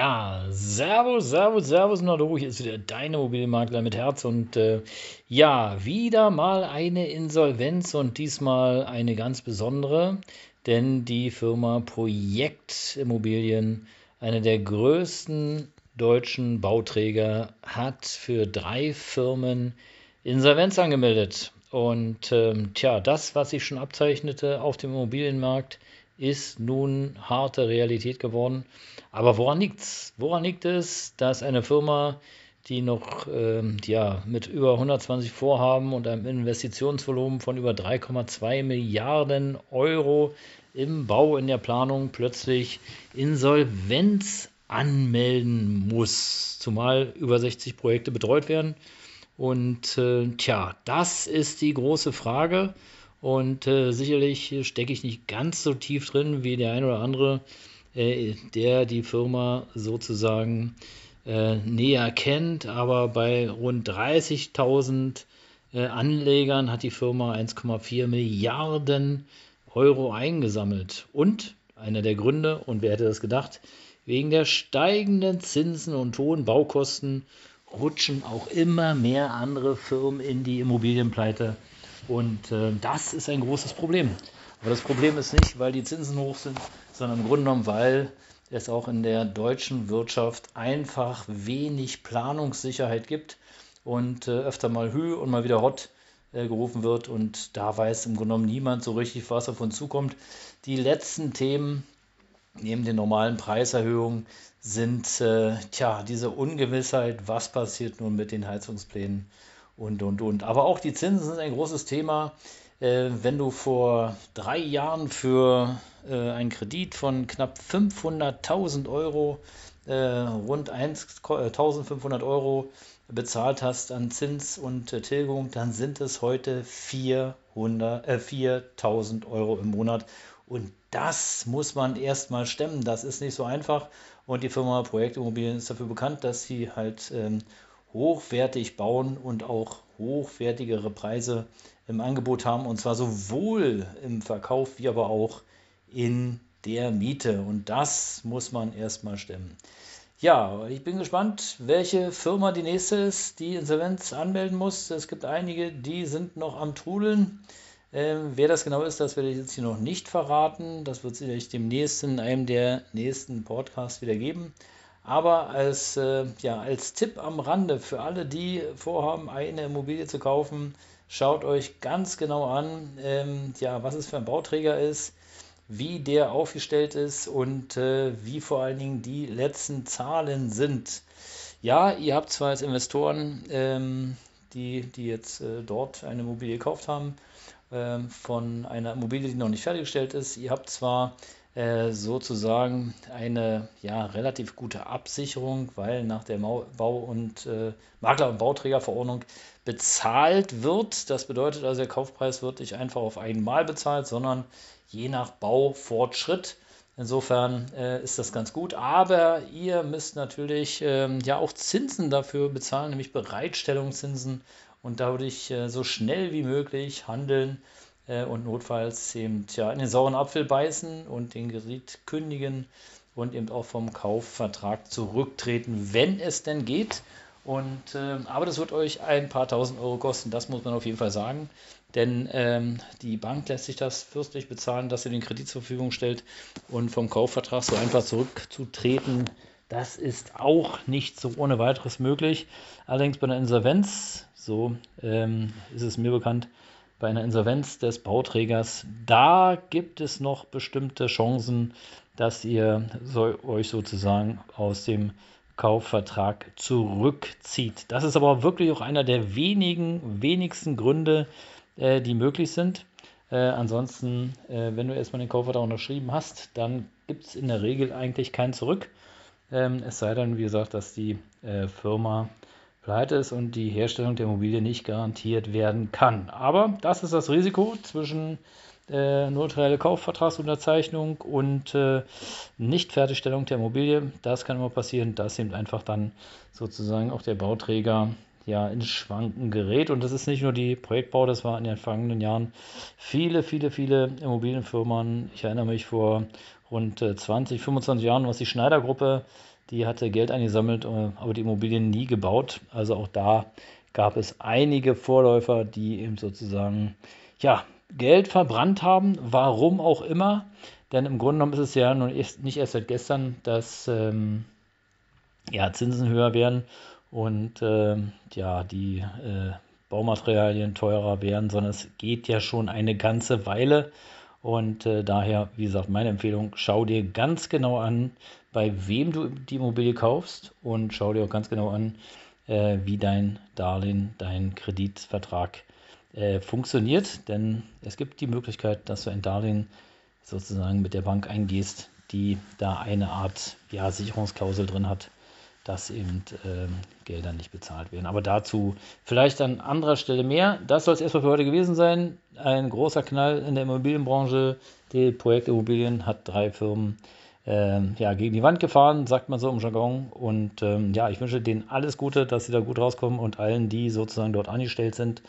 Ja, Servus, Servus, Servus, du, hier ist wieder dein Immobilienmakler mit Herz und äh, ja, wieder mal eine Insolvenz und diesmal eine ganz besondere, denn die Firma Projekt Immobilien, eine der größten deutschen Bauträger, hat für drei Firmen Insolvenz angemeldet. Und ähm, tja, das, was sich schon abzeichnete auf dem Immobilienmarkt, ist nun harte Realität geworden. Aber woran liegt es? Woran liegt es, dass eine Firma, die noch ähm, ja, mit über 120 Vorhaben und einem Investitionsvolumen von über 3,2 Milliarden Euro im Bau, in der Planung plötzlich Insolvenz anmelden muss, zumal über 60 Projekte betreut werden. Und äh, tja, das ist die große Frage. Und äh, sicherlich stecke ich nicht ganz so tief drin wie der ein oder andere, äh, der die Firma sozusagen äh, näher kennt. Aber bei rund 30.000 äh, Anlegern hat die Firma 1,4 Milliarden Euro eingesammelt. Und einer der Gründe, und wer hätte das gedacht, wegen der steigenden Zinsen und hohen Baukosten rutschen auch immer mehr andere Firmen in die Immobilienpleite. Und äh, das ist ein großes Problem. Aber das Problem ist nicht, weil die Zinsen hoch sind, sondern im Grunde genommen, weil es auch in der deutschen Wirtschaft einfach wenig Planungssicherheit gibt und äh, öfter mal Hü und mal wieder Hot äh, gerufen wird und da weiß im Grunde genommen niemand so richtig, was auf uns zukommt. Die letzten Themen neben den normalen Preiserhöhungen sind äh, tja, diese Ungewissheit, was passiert nun mit den Heizungsplänen und, und, und. Aber auch die Zinsen sind ein großes Thema. Äh, wenn du vor drei Jahren für äh, einen Kredit von knapp 500.000 Euro, äh, rund 1.500 Euro bezahlt hast an Zins und äh, Tilgung, dann sind es heute 4.000 Euro im Monat. Und das muss man erstmal stemmen. Das ist nicht so einfach. Und die Firma Projektimmobilien ist dafür bekannt, dass sie halt ähm, hochwertig bauen und auch hochwertigere Preise im Angebot haben. Und zwar sowohl im Verkauf wie aber auch in der Miete. Und das muss man erstmal stemmen. Ja, ich bin gespannt, welche Firma die nächste ist, die Insolvenz anmelden muss. Es gibt einige, die sind noch am Trudeln. Ähm, wer das genau ist, das werde ich jetzt hier noch nicht verraten. Das wird sicherlich demnächst in einem der nächsten Podcasts wieder geben. Aber als, äh, ja, als Tipp am Rande für alle, die vorhaben, eine Immobilie zu kaufen, schaut euch ganz genau an, ähm, ja, was es für ein Bauträger ist, wie der aufgestellt ist und äh, wie vor allen Dingen die letzten Zahlen sind. Ja, ihr habt zwar als Investoren, ähm, die, die jetzt äh, dort eine Immobilie gekauft haben, ähm, von einer Immobilie, die noch nicht fertiggestellt ist, ihr habt zwar äh, sozusagen eine ja, relativ gute Absicherung, weil nach der Bau- und äh, Makler- und Bauträgerverordnung bezahlt wird. Das bedeutet also, der Kaufpreis wird nicht einfach auf einmal bezahlt, sondern je nach Baufortschritt. Insofern äh, ist das ganz gut. Aber ihr müsst natürlich ähm, ja auch Zinsen dafür bezahlen, nämlich Bereitstellungszinsen. Und da würde ich äh, so schnell wie möglich handeln äh, und notfalls eben tja, in den sauren Apfel beißen und den Gerät kündigen und eben auch vom Kaufvertrag zurücktreten, wenn es denn geht. Und, äh, aber das wird euch ein paar tausend Euro kosten, das muss man auf jeden Fall sagen. Denn ähm, die Bank lässt sich das fürstlich bezahlen, dass sie den Kredit zur Verfügung stellt und vom Kaufvertrag so einfach zurückzutreten. Das ist auch nicht so ohne weiteres möglich. Allerdings bei einer Insolvenz, so ähm, ist es mir bekannt, bei einer Insolvenz des Bauträgers, da gibt es noch bestimmte Chancen, dass ihr so, euch sozusagen aus dem Kaufvertrag zurückzieht. Das ist aber wirklich auch einer der wenigen, wenigsten Gründe, äh, die möglich sind. Äh, ansonsten, äh, wenn du erstmal den Kaufvertrag unterschrieben hast, dann gibt es in der Regel eigentlich kein Zurück. Ähm, es sei denn, wie gesagt, dass die äh, Firma pleite ist und die Herstellung der Immobilie nicht garantiert werden kann. Aber das ist das Risiko zwischen äh, notarielle Kaufvertragsunterzeichnung und äh, Nichtfertigstellung der Immobilie. Das kann immer passieren, dass eben einfach dann sozusagen auch der Bauträger ja ins Schwanken gerät. Und das ist nicht nur die Projektbau, das war in den vergangenen Jahren viele, viele, viele Immobilienfirmen. Ich erinnere mich vor rund 20, äh, 25 Jahren, was die Schneider-Gruppe, die hatte Geld eingesammelt, äh, aber die Immobilien nie gebaut. Also auch da gab es einige Vorläufer, die eben sozusagen ja, Geld verbrannt haben, warum auch immer. Denn im Grunde genommen ist es ja nun nicht erst seit gestern, dass ähm, ja, Zinsen höher werden und äh, ja, die äh, Baumaterialien teurer werden, sondern es geht ja schon eine ganze Weile. Und äh, daher, wie gesagt, meine Empfehlung, schau dir ganz genau an, bei wem du die Immobilie kaufst und schau dir auch ganz genau an, äh, wie dein Darlehen, dein Kreditvertrag äh, funktioniert. Denn es gibt die Möglichkeit, dass du ein Darlehen sozusagen mit der Bank eingehst, die da eine Art ja, Sicherungsklausel drin hat dass eben äh, Gelder nicht bezahlt werden. Aber dazu vielleicht an anderer Stelle mehr. Das soll es erstmal für heute gewesen sein. Ein großer Knall in der Immobilienbranche. Die Projektimmobilien hat drei Firmen äh, ja, gegen die Wand gefahren, sagt man so im Jargon. Und ähm, ja, ich wünsche denen alles Gute, dass sie da gut rauskommen und allen, die sozusagen dort angestellt sind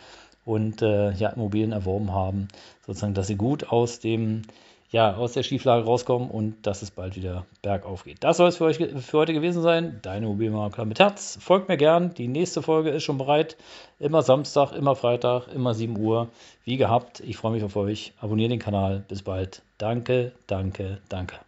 und äh, ja, Immobilien erworben haben, sozusagen, dass sie gut aus dem ja, aus der Schieflage rauskommen und dass es bald wieder bergauf geht. Das soll es für euch für heute gewesen sein. Deine Immobilienmakler mit Herz. Folgt mir gern. Die nächste Folge ist schon bereit. Immer Samstag, immer Freitag, immer 7 Uhr. Wie gehabt. Ich freue mich auf euch. Abonniert den Kanal. Bis bald. Danke, danke, danke.